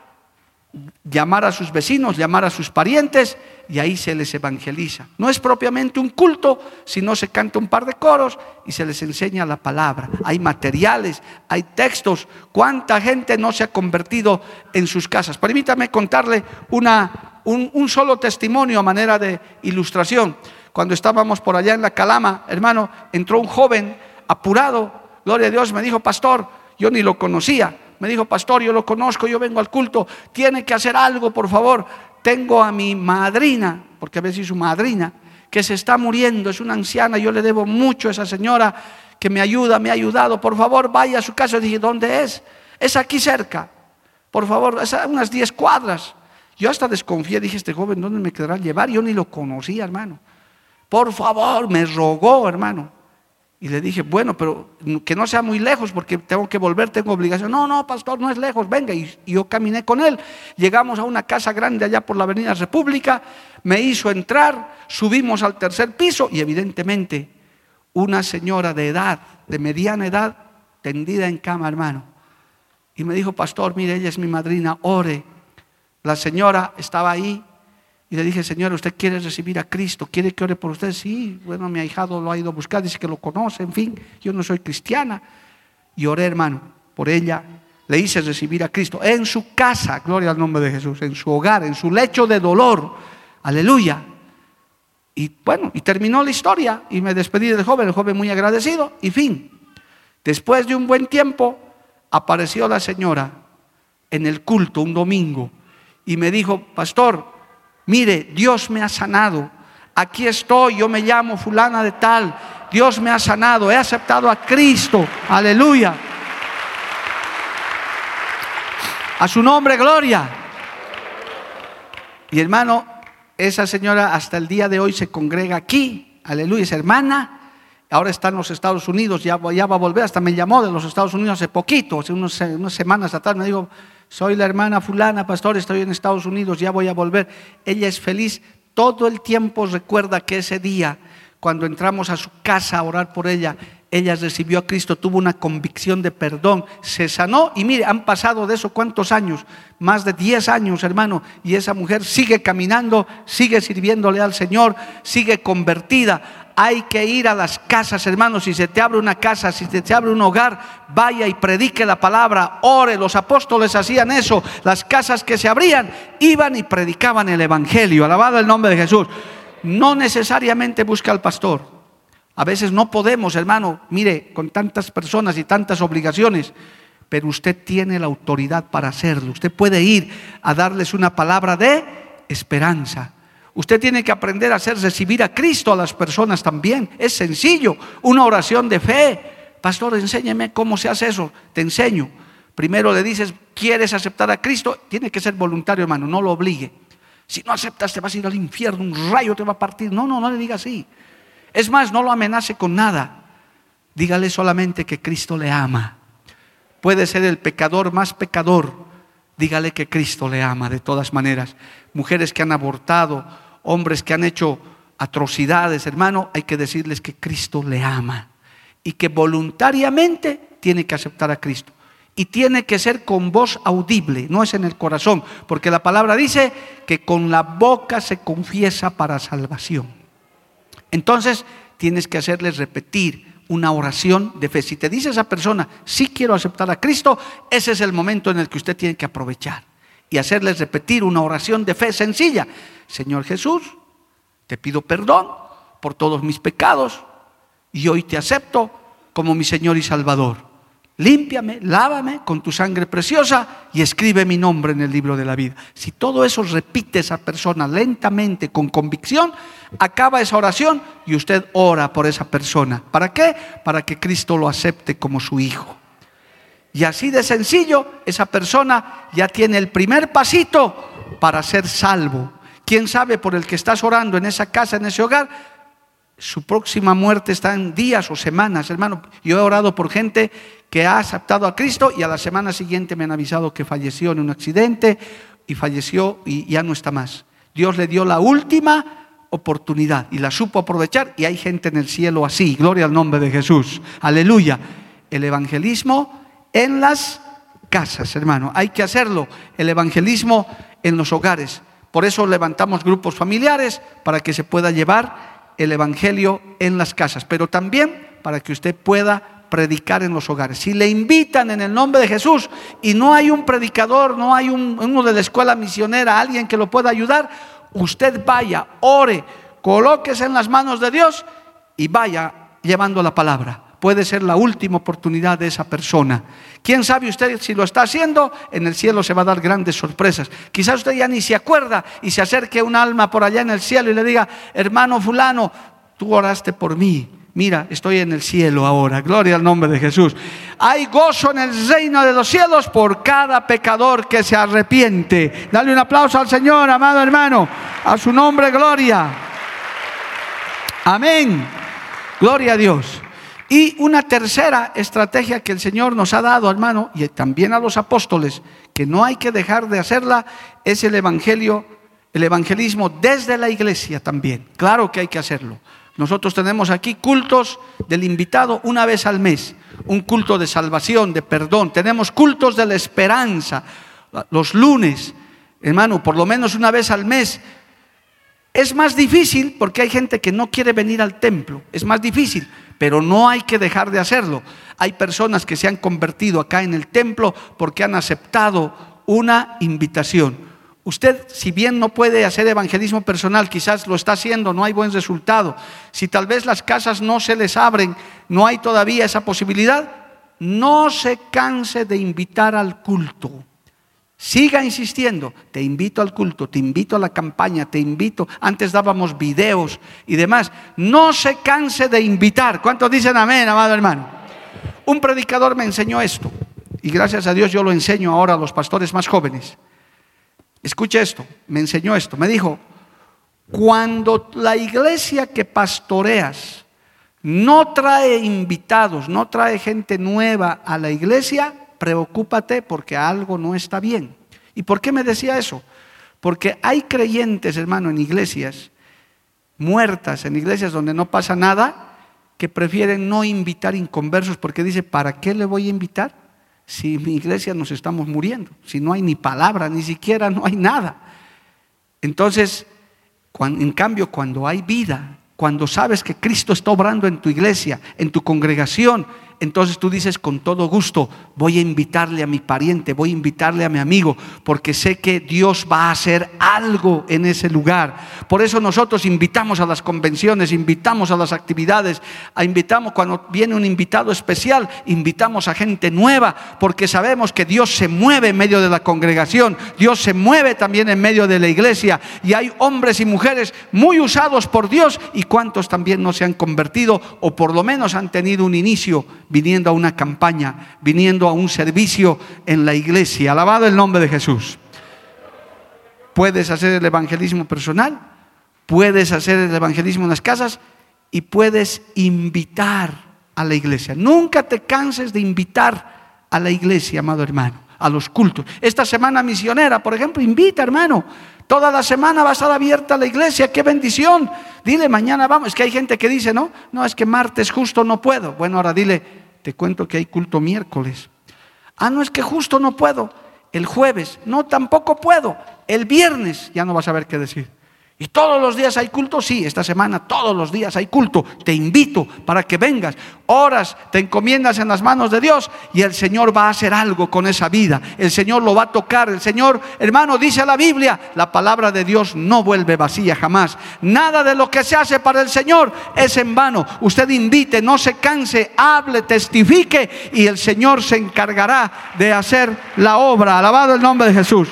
llamar a sus vecinos, llamar a sus parientes y ahí se les evangeliza. No es propiamente un culto, sino se canta un par de coros y se les enseña la palabra. Hay materiales, hay textos. ¿Cuánta gente no se ha convertido en sus casas? Permítame contarle una, un, un solo testimonio a manera de ilustración. Cuando estábamos por allá en la Calama, hermano, entró un joven apurado, gloria a Dios, me dijo, pastor, yo ni lo conocía me dijo, pastor, yo lo conozco, yo vengo al culto, tiene que hacer algo, por favor. Tengo a mi madrina, porque a veces su madrina, que se está muriendo, es una anciana, yo le debo mucho a esa señora que me ayuda, me ha ayudado, por favor, vaya a su casa. dije, ¿dónde es? Es aquí cerca, por favor, es a unas 10 cuadras. Yo hasta desconfié, dije, este joven, ¿dónde me quedará llevar? Yo ni lo conocía, hermano. Por favor, me rogó, hermano. Y le dije, bueno, pero que no sea muy lejos porque tengo que volver, tengo obligación. No, no, pastor, no es lejos, venga. Y, yo caminé con él. Llegamos a una casa grande allá por la Avenida República, me hizo entrar, subimos al tercer piso y evidentemente una señora de edad, de mediana edad, tendida en cama, hermano. Y me dijo, pastor, mire, ella es mi madrina, ore. La señora estaba ahí y le dije, Señor, ¿usted quiere recibir a Cristo? ¿Quiere que ore por usted? Sí, bueno, mi ahijado lo ha ido a buscar, dice que lo conoce, en fin, yo no soy cristiana. Y oré, hermano, por ella. Le hice recibir a Cristo en su casa, gloria al nombre de Jesús, en su hogar, en su lecho de dolor. Aleluya. Y bueno, y terminó la historia y me despedí del joven, el joven muy agradecido y fin. Después de un buen tiempo apareció la señora en el culto un domingo y me dijo, pastor, Mire, Dios me ha sanado. Aquí estoy, yo me llamo fulana de tal. Dios me ha sanado, he aceptado a Cristo. Aleluya. A su nombre, gloria. Y hermano, esa señora hasta el día de hoy se congrega aquí. Aleluya, es hermana. ahora está en los Estados Unidos, ya, va a volver, hasta me llamó de los Estados Unidos hace poquito, hace unas semanas atrás, me dijo, soy la hermana fulana, pastor, estoy en Estados Unidos, ya voy a volver. Ella es feliz, todo el tiempo recuerda que ese día, cuando entramos a su casa a orar por ella, ella recibió a Cristo, tuvo una convicción de perdón, se sanó y mire, han pasado de eso cuántos años, más de 10 años, hermano, y esa mujer sigue caminando, sigue sirviéndole al Señor, sigue convertida. Hay que ir a las casas, hermanos, si se te abre una casa, si se te abre un hogar, vaya y predique la palabra, ore. Los apóstoles hacían eso, las casas que se abrían, iban y predicaban el Evangelio, alabado el nombre de Jesús. No necesariamente busca al pastor, a veces no podemos, hermano, mire, con tantas personas y tantas obligaciones, pero usted tiene la autoridad para hacerlo. Usted puede ir a darles una palabra de esperanza. Usted tiene que aprender a hacer recibir a Cristo a las personas también. Es sencillo, una oración de fe. Pastor, enséñeme cómo se hace eso. Te enseño. Primero le dices, ¿quieres aceptar a Cristo? Tiene que ser voluntario, hermano, no lo obligue. Si no aceptas, te vas a ir al infierno, un rayo te va a partir. No, no, no le diga así. Es más, no lo amenace con nada. Dígale solamente que Cristo le ama. Puede ser el pecador más pecador. Dígale que Cristo le ama de todas maneras. Mujeres que han abortado, hombres que han hecho atrocidades, hermano, hay que decirles que Cristo le ama y que voluntariamente tiene que aceptar a Cristo. Y tiene que ser con voz audible, no es en el corazón, porque la palabra dice que con la boca se confiesa para salvación. Entonces tienes que hacerles repetir una oración de fe. Si te dice esa persona, sí quiero aceptar a Cristo, ese es el momento en el que usted tiene que aprovechar y hacerles repetir una oración de fe sencilla. Señor Jesús, te pido perdón por todos mis pecados y hoy te acepto como mi Señor y Salvador límpiame, lávame con tu sangre preciosa y escribe mi nombre en el libro de la vida. Si todo eso repite esa persona lentamente, con convicción, acaba esa oración y usted ora por esa persona. ¿Para qué? Para que Cristo lo acepte como su hijo. Y así de sencillo, esa persona ya tiene el primer pasito para ser salvo. ¿Quién sabe por el que estás orando en esa casa, en ese hogar? Su próxima muerte está en días o semanas, hermano. Yo he orado por gente que ha aceptado a Cristo y a la semana siguiente me han avisado que falleció en un accidente y falleció y ya no está más. Dios le dio la última oportunidad y la supo aprovechar y hay gente en el cielo así. Gloria al nombre de Jesús. Aleluya. El evangelismo en las casas, hermano. Hay que hacerlo. El evangelismo en los hogares. Por eso levantamos grupos familiares para que se pueda llevar el evangelio en las casas, pero también para que usted pueda predicar en los hogares. Si le invitan en el nombre de Jesús y no hay un predicador, no hay uno de la escuela misionera, alguien que lo pueda ayudar, usted vaya, ore, colóquese en las manos de Dios y vaya llevando la palabra. Puede ser la última oportunidad de esa persona. ¿Quién sabe usted si lo está haciendo? En el cielo se va a dar grandes sorpresas. Quizás usted ya ni se acuerda y se acerque un alma por allá en el cielo y le diga, hermano fulano, tú oraste por mí Mira, estoy en el cielo ahora. Gloria al nombre de Jesús. Hay gozo en el reino de los cielos por cada pecador que se arrepiente. Dale un aplauso al Señor, amado hermano. A su nombre, gloria. Amén. Gloria a Dios. Y una tercera estrategia que el Señor nos ha dado, hermano, y también a los apóstoles, que no hay que dejar de hacerla, es el evangelio, el evangelismo desde la iglesia también. Claro que hay que hacerlo. Nosotros tenemos aquí cultos del invitado una vez al mes, un culto de salvación, de perdón. Tenemos cultos de la esperanza los lunes, hermano, por lo menos una vez al mes. Es más difícil porque hay gente que no quiere venir al templo, es más difícil, pero no hay que dejar de hacerlo. Hay personas que se han convertido acá en el templo porque han aceptado una invitación. Usted, si bien no puede hacer evangelismo personal, quizás lo está haciendo, no hay buen resultado. Si tal vez las casas no se les abren, no hay todavía esa posibilidad, no se canse de invitar al culto. Siga insistiendo, te invito al culto, te invito a la campaña, te invito. Antes dábamos videos y demás. No se canse de invitar. ¿Cuántos dicen amén, amado hermano? Un predicador me enseñó esto y gracias a Dios yo lo enseño ahora a los pastores más jóvenes. Escuche esto, me enseñó esto, me dijo, cuando la iglesia que pastoreas no trae invitados, no trae gente nueva a la iglesia, preocúpate porque algo no está bien. ¿Y por qué me decía eso? Porque hay creyentes, hermano, en iglesias muertas, en iglesias donde no pasa nada, que prefieren no invitar inconversos porque dice, ¿para qué le voy a invitar? Si mi iglesia nos estamos muriendo, si no hay ni palabra, ni siquiera no hay nada. Entonces, en cambio, cuando hay vida, cuando sabes que Cristo está obrando en tu iglesia, en tu congregación, entonces tú dices con todo gusto, voy a invitarle a mi pariente, voy a invitarle a mi amigo, porque sé que Dios va a hacer algo en ese lugar. Por eso nosotros invitamos a las convenciones, invitamos a las actividades, a invitamos cuando viene un invitado especial, invitamos a gente nueva, porque sabemos que Dios se mueve en medio de la congregación, Dios se mueve también en medio de la iglesia, y hay hombres y mujeres muy usados por Dios y cuantos también no se han convertido o por lo menos han tenido un inicio viniendo a una campaña, viniendo a un servicio en la iglesia. Alabado el nombre de Jesús. Puedes hacer el evangelismo personal, puedes hacer el evangelismo en las casas y puedes invitar a la iglesia. Nunca te canses de invitar a la iglesia, amado hermano, a los cultos. Esta semana misionera, por ejemplo, invita, hermano. Toda la semana va a estar abierta la iglesia, qué bendición. Dile, mañana vamos. Es que hay gente que dice, no, no, es que martes justo no puedo. Bueno, ahora dile, te cuento que hay culto miércoles. Ah, no, es que justo no puedo. El jueves, no, tampoco puedo. El viernes, ya no vas a ver qué decir. ¿Y todos los días hay culto? Sí, esta semana todos los días hay culto. Te invito para que vengas. Horas te encomiendas en las manos de Dios y el Señor va a hacer algo con esa vida. El Señor lo va a tocar. El Señor, hermano, dice la Biblia, la palabra de Dios no vuelve vacía jamás. Nada de lo que se hace para el Señor es en vano. Usted invite, no se canse, hable, testifique y el Señor se encargará de hacer la obra. Alabado el nombre de Jesús.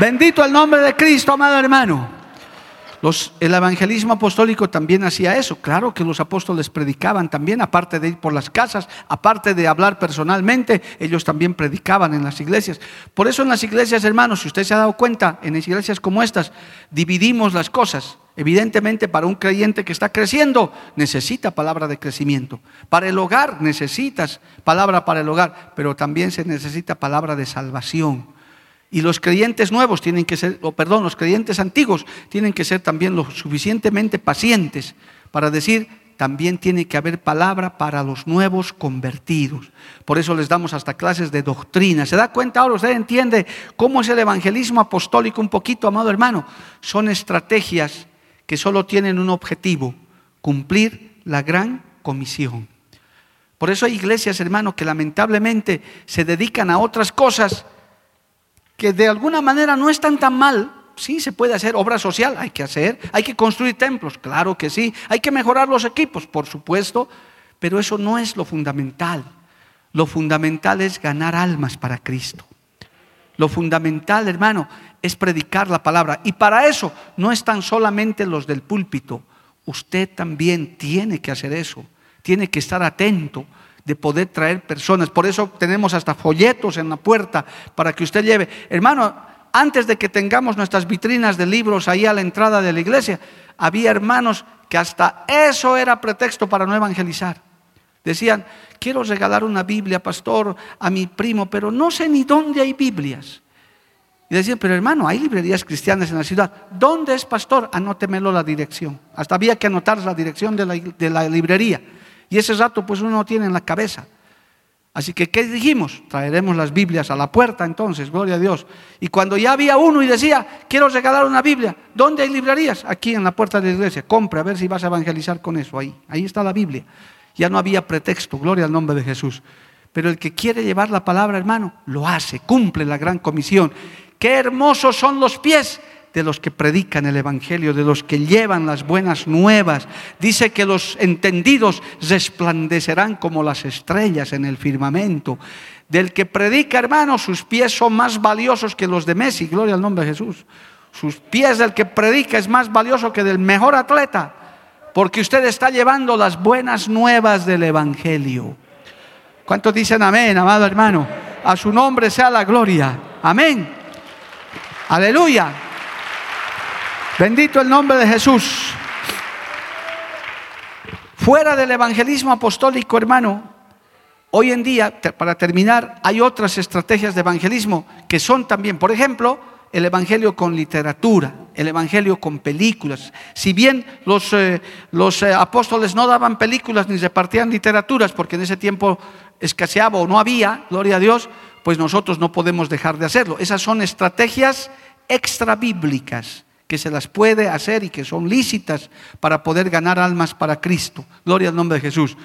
Bendito el nombre de Cristo, amado hermano. el evangelismo apostólico también hacía eso. Claro que los apóstoles predicaban también, aparte de ir por las casas, aparte de hablar personalmente, ellos también predicaban en las iglesias. Por eso en las iglesias, hermanos, si usted se ha dado cuenta, en iglesias como estas, dividimos las cosas. Evidentemente, para un creyente que está creciendo, necesita palabra de crecimiento. Para el hogar, necesitas palabra para el hogar, pero también se necesita palabra de salvación y los creyentes nuevos tienen que ser, o perdón, los creyentes antiguos tienen que ser también lo suficientemente pacientes para decir, también tiene que haber palabra para los nuevos convertidos. Por eso les damos hasta clases de doctrina. ¿Se da cuenta ahora? ¿Usted entiende cómo es el evangelismo apostólico un poquito, amado hermano? Son estrategias que solo tienen un objetivo, cumplir la gran comisión. Por eso hay iglesias, hermano, que lamentablemente se dedican a otras cosas que de alguna manera no están tan mal. Sí, se puede hacer obra social, hay que hacer, hay que construir templos, claro que sí, hay que mejorar los equipos, por supuesto, pero eso no es lo fundamental. Lo fundamental es ganar almas para Cristo. Lo fundamental, hermano, es predicar la palabra. Y para eso no están solamente los del púlpito. Usted también tiene que hacer eso. Tiene que estar atento de poder traer personas. Por eso tenemos hasta folletos en la puerta para que usted lleve. Hermano, antes de que tengamos nuestras vitrinas de libros ahí a la entrada de la iglesia, había hermanos que hasta eso era pretexto para no evangelizar. Decían, quiero regalar una Biblia, pastor, a mi primo, pero no sé ni dónde hay Biblias. Y decían, pero hermano, hay librerías cristianas en la ciudad. ¿Dónde es pastor? Anótemelo la dirección. Hasta había que anotar la dirección de la, de la librería. Y ese rato pues uno no tiene en la cabeza. Así que, ¿qué dijimos? Traeremos las Biblias a la puerta entonces, gloria a Dios. Y cuando ya había uno y decía, quiero regalar una Biblia, ¿dónde hay librerías? Aquí en la puerta de la iglesia. Compre a ver si vas a evangelizar con eso ahí. Ahí está la Biblia. Ya no había pretexto, gloria al nombre de Jesús. Pero el que quiere llevar la palabra, hermano, lo hace, cumple la gran comisión. Qué hermosos son los pies de los que predican el Evangelio, de los que llevan las buenas nuevas. Dice que los entendidos resplandecerán como las estrellas en el firmamento. Del que predica, hermano, sus pies son más valiosos que los de Messi, gloria al nombre de Jesús. Sus pies del que predica es más valioso que del mejor atleta, porque usted está llevando las buenas nuevas del Evangelio. ¿Cuántos dicen amén, amado hermano? A su nombre sea la gloria. Amén. Aleluya. Bendito el nombre de Jesús. Fuera del evangelismo apostólico, hermano, hoy en día, para terminar, hay otras estrategias de evangelismo que son también, por ejemplo, el Evangelio con literatura, el Evangelio con películas. Si bien los, eh, los eh, apóstoles no daban películas ni repartían literaturas, porque en ese tiempo escaseaba o no había, gloria a Dios, pues nosotros no podemos dejar de hacerlo. Esas son estrategias extra bíblicas que se las puede hacer y que son lícitas para poder ganar almas para Cristo. Gloria al nombre de Jesús.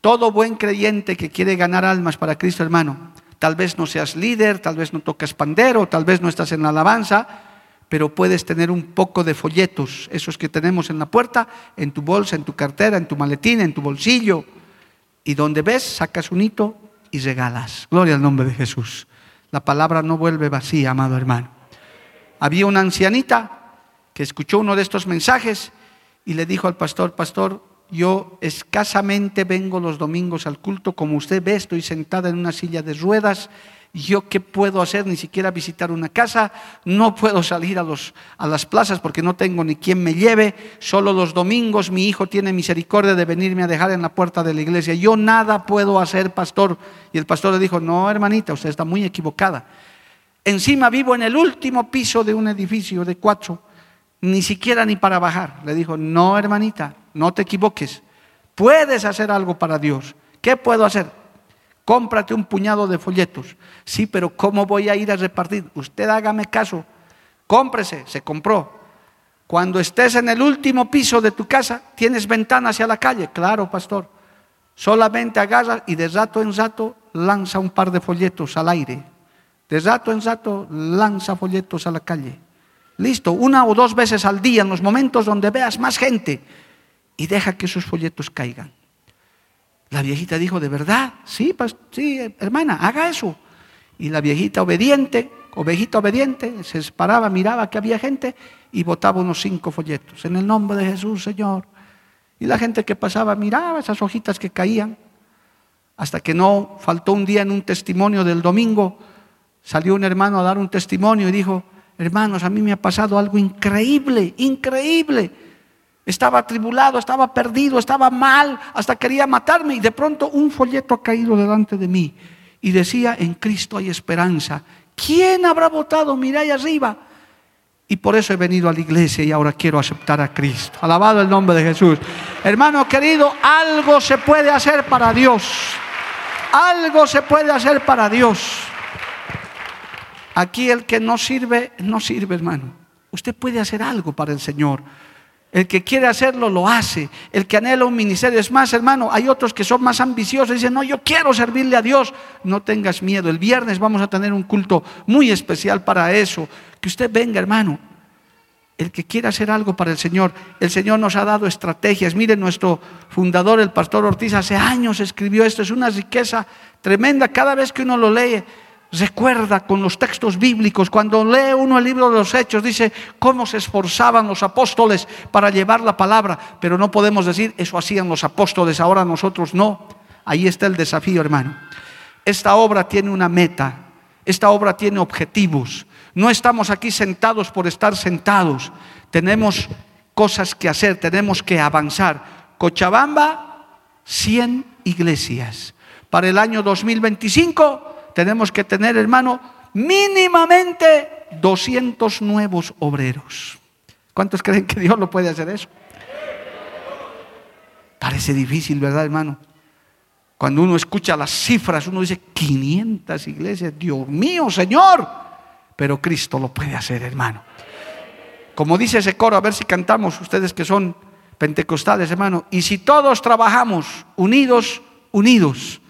Todo buen creyente que quiere ganar almas para Cristo, hermano, Tal vez no seas líder, tal vez no tocas pandero, tal vez no estás en la alabanza, pero puedes tener un poco de folletos, esos que tenemos en la puerta, en tu bolsa, en tu cartera, en tu maletín, en tu bolsillo. Y donde ves, sacas un hito y regalas. Gloria al nombre de Jesús. La palabra no vuelve vacía, amado hermano. Había una ancianita escuchó uno de estos mensajes y le dijo al pastor, pastor, yo escasamente vengo los domingos al culto, como usted ve, estoy sentada en una silla de ruedas. ¿Yo qué puedo hacer? Ni siquiera visitar una casa, no puedo salir a, los, a las plazas porque no tengo ni quien me lleve. Solo los domingos mi hijo tiene misericordia de venirme a dejar en la puerta de la iglesia. Yo nada puedo hacer, pastor. Y el pastor le dijo, no, hermanita, usted está muy equivocada. Encima vivo en el último piso de un edificio de cuatro, ni siquiera ni para bajar. Le dijo, no, hermanita, no te equivoques. Puedes hacer algo para Dios. ¿Qué puedo hacer? Cómprate un puñado de folletos. Sí, pero ¿cómo voy a ir a repartir? Usted hágame caso. Cómprese, se compró. Cuando estés en el último piso de tu casa, tienes ventana hacia la calle. Claro, pastor. Solamente agarra y de rato en rato lanza un par de folletos al aire. De rato en rato lanza folletos a la calle. Listo, una o dos veces al día en los momentos donde veas más gente y deja que esos folletos caigan. La viejita dijo, ¿de verdad? Sí, sí, hermana, haga eso. Y la viejita obediente, ovejita obediente, se paraba, miraba que había gente y botaba unos cinco folletos. En el nombre de Jesús, Señor. Y la gente que pasaba miraba esas hojitas que caían. Hasta que no faltó un día en un testimonio del domingo, salió un hermano a dar un testimonio y dijo, hermanos, a mí me ha pasado algo increíble, increíble. Estaba atribulado, estaba perdido, estaba mal, hasta quería matarme y de pronto un folleto ha caído delante de mí y decía, en Cristo hay esperanza. ¿Quién habrá votado? Mira ahí arriba. Y por eso he venido a la iglesia y ahora quiero aceptar a Cristo. Alabado el nombre de Jesús. Hermano querido, algo se puede hacer para Dios. Algo se puede hacer para Dios. Aquí el que no sirve, no sirve, hermano. Usted puede hacer algo para el Señor. El que quiere hacerlo lo hace. El que anhela un ministerio es más, hermano. Hay otros que son más ambiciosos. Dicen, no, yo quiero servirle a Dios. No tengas miedo. El viernes vamos a tener un culto muy especial para eso. Que usted venga, hermano. El que quiera hacer algo para el Señor. El Señor nos ha dado estrategias. Mire, nuestro fundador, el pastor Ortiz, hace años escribió esto. Es una riqueza tremenda. Cada vez que uno lo lee, recuerda con los textos bíblicos, cuando lee uno el libro de los Hechos, dice cómo se esforzaban los apóstoles para llevar la palabra, pero no podemos decir eso hacían los apóstoles, ahora nosotros no. Ahí está el desafío, hermano. Esta obra tiene una meta, esta obra tiene objetivos. No estamos aquí sentados por estar sentados, tenemos cosas que hacer, tenemos que avanzar. Cochabamba, 100 iglesias. Para el año 2025, tenemos que tener, hermano, mínimamente 200 nuevos obreros. ¿Cuántos creen que Dios lo puede hacer eso? Parece difícil, ¿verdad, hermano? Cuando uno escucha las cifras, uno dice 500 iglesias, Dios mío, Señor. Pero Cristo lo puede hacer, hermano. Como dice ese coro, a ver si cantamos, ustedes que son pentecostales, hermano. Y si todos trabajamos unidos, unidos,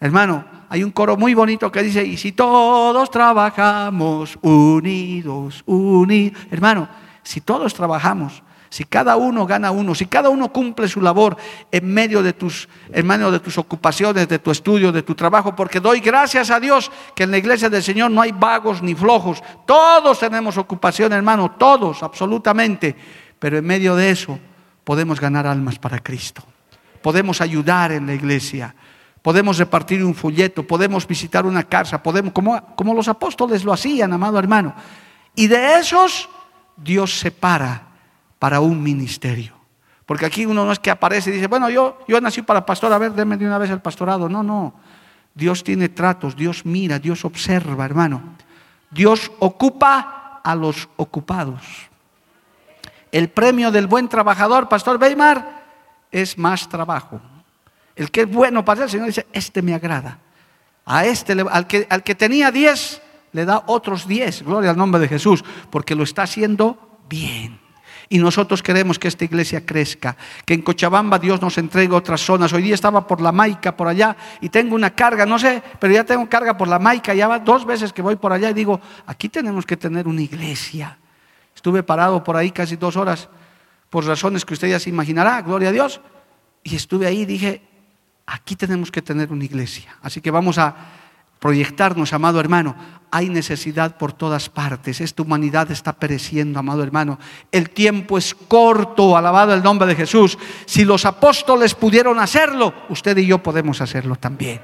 hermano, hay un coro muy bonito que dice, y si todos trabajamos unidos, unidos, hermano, si todos trabajamos, si cada uno gana uno, si cada uno cumple su labor en medio de tus, hermano, de tus ocupaciones, de tu estudio, de tu trabajo, porque doy gracias a Dios que en la iglesia del Señor no hay vagos ni flojos, todos tenemos ocupación, hermano, todos, absolutamente, pero en medio de eso podemos ganar almas para Cristo, podemos ayudar en la iglesia, podemos repartir un folleto, podemos visitar una casa, podemos, como, como los apóstoles lo hacían, amado hermano. Y de esos Dios separa para un ministerio. Porque aquí uno no es que aparece y dice, bueno, yo, yo nací para pastor, a ver, déme de una vez el pastorado. No, no. Dios tiene tratos, Dios mira, Dios observa, hermano. Dios ocupa a los ocupados. El premio del buen trabajador, Pastor Weimar, es más trabajo. El que es bueno para el Señor dice, este me agrada. A este, al que, al que tenía diez, le da otros diez. Gloria al nombre de Jesús, porque lo está haciendo bien. Y nosotros queremos que esta iglesia crezca, que en Cochabamba Dios nos entregue otras zonas. Hoy día estaba por la Maica, por allá, y tengo una carga, no sé, pero ya tengo carga por la Maica, ya va dos veces que voy por allá y digo, aquí tenemos que tener una iglesia. Estuve parado por ahí casi dos horas, por razones que usted ya se imaginará, gloria a Dios. Y estuve ahí y dije, aquí tenemos que tener una iglesia. Así que vamos a proyectarnos, amado hermano. Hay necesidad por todas partes. Esta humanidad está pereciendo, amado hermano. El tiempo es corto, alabado el nombre de Jesús. Si los apóstoles pudieron hacerlo, usted y yo podemos hacerlo también.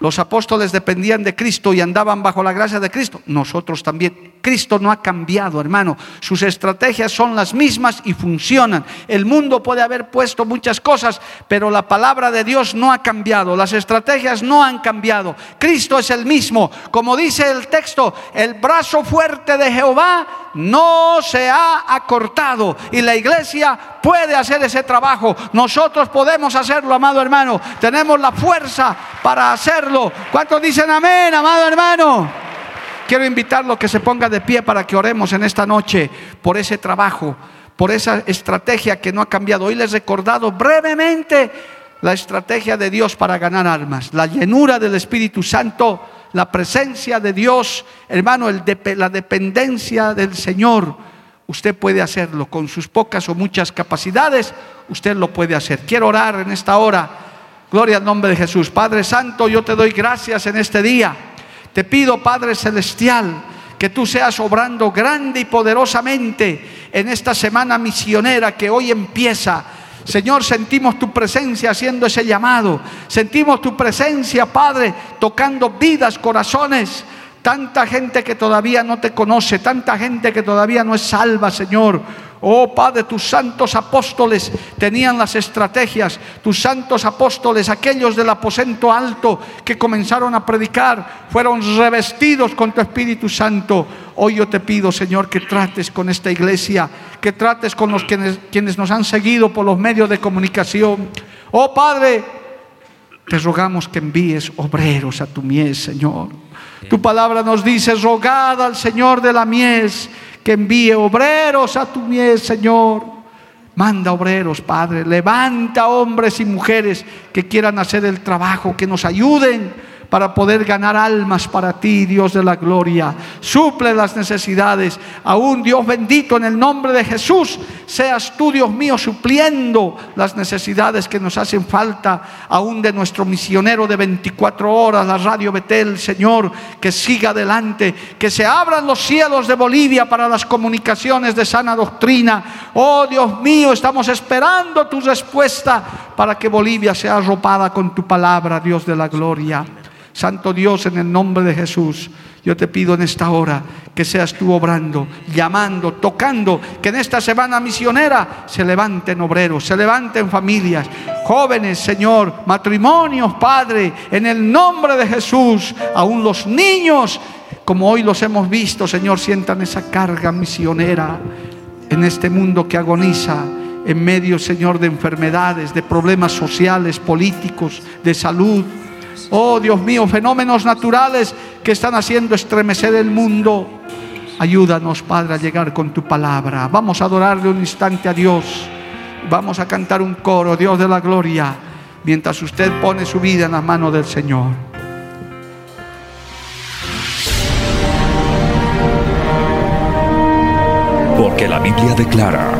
Los apóstoles dependían de Cristo y andaban bajo la gracia de Cristo. Nosotros también. Cristo no ha cambiado, hermano. Sus estrategias son las mismas y funcionan. El mundo puede haber puesto muchas cosas, pero la palabra de Dios no ha cambiado. Las estrategias no han cambiado. Cristo es el mismo. Como dice el texto, el brazo fuerte de Jehová no se ha acortado. Y la iglesia puede hacer ese trabajo. Nosotros podemos hacerlo, amado hermano. Tenemos la fuerza para hacerlo. ¿Cuántos dicen amén, amado hermano? Quiero invitarlo a que se ponga de pie para que oremos en esta noche por ese trabajo, por esa estrategia que no ha cambiado. Hoy les he recordado brevemente la estrategia de Dios para ganar almas, la llenura del Espíritu Santo, la presencia de Dios, hermano, el la dependencia del Señor. Usted puede hacerlo con sus pocas o muchas capacidades, usted lo puede hacer. Quiero orar en esta hora. Gloria al nombre de Jesús. Padre Santo, yo te doy gracias en este día. Te pido, Padre Celestial, que tú seas obrando grande y poderosamente en esta semana misionera que hoy empieza. Señor, sentimos tu presencia haciendo ese llamado. Sentimos tu presencia, Padre, tocando vidas, corazones. Tanta gente que todavía no te conoce, tanta gente que todavía no es salva, Señor. Oh Padre, tus santos apóstoles tenían las estrategias, tus santos apóstoles, aquellos del aposento alto que comenzaron a predicar, fueron revestidos con tu Espíritu Santo. Hoy yo te pido, Señor, que trates con esta iglesia, que trates con los quienes, nos han seguido por los medios de comunicación. Oh Padre, te rogamos que envíes obreros a tu mies, Señor. Tu palabra nos dice, rogad al Señor de la mies que envíe obreros a tu mies, Señor. Manda obreros, Padre. Levanta hombres y mujeres que quieran hacer el trabajo, que nos ayuden para poder ganar almas para ti, Dios de la gloria. Suple las necesidades. Aún Dios bendito en el nombre de Jesús, seas tú, Dios mío, supliendo las necesidades que nos hacen falta, aún de nuestro misionero de 24 horas, la Radio Betel, Señor, que siga adelante, que se abran los cielos de Bolivia para las comunicaciones de sana doctrina. Oh Dios mío, estamos esperando tu respuesta para que Bolivia sea arropada con tu palabra, Dios de la gloria. Santo Dios, en el nombre de Jesús, yo te pido en esta hora que seas tú obrando, llamando, tocando, que en esta semana misionera se levanten obreros, se levanten familias, jóvenes, Señor, matrimonios, Padre, en el nombre de Jesús, aún los niños, como hoy los hemos visto, Señor, sientan esa carga misionera en este mundo que agoniza en medio, Señor, de enfermedades, de problemas sociales, políticos, de salud. Oh Dios mío, fenómenos naturales que están haciendo estremecer el mundo. Ayúdanos, Padre, a llegar con tu palabra. Vamos a adorarle un instante a Dios. Vamos a cantar un coro, Dios de la gloria, mientras usted pone su vida en las manos del Señor. Porque la Biblia declara,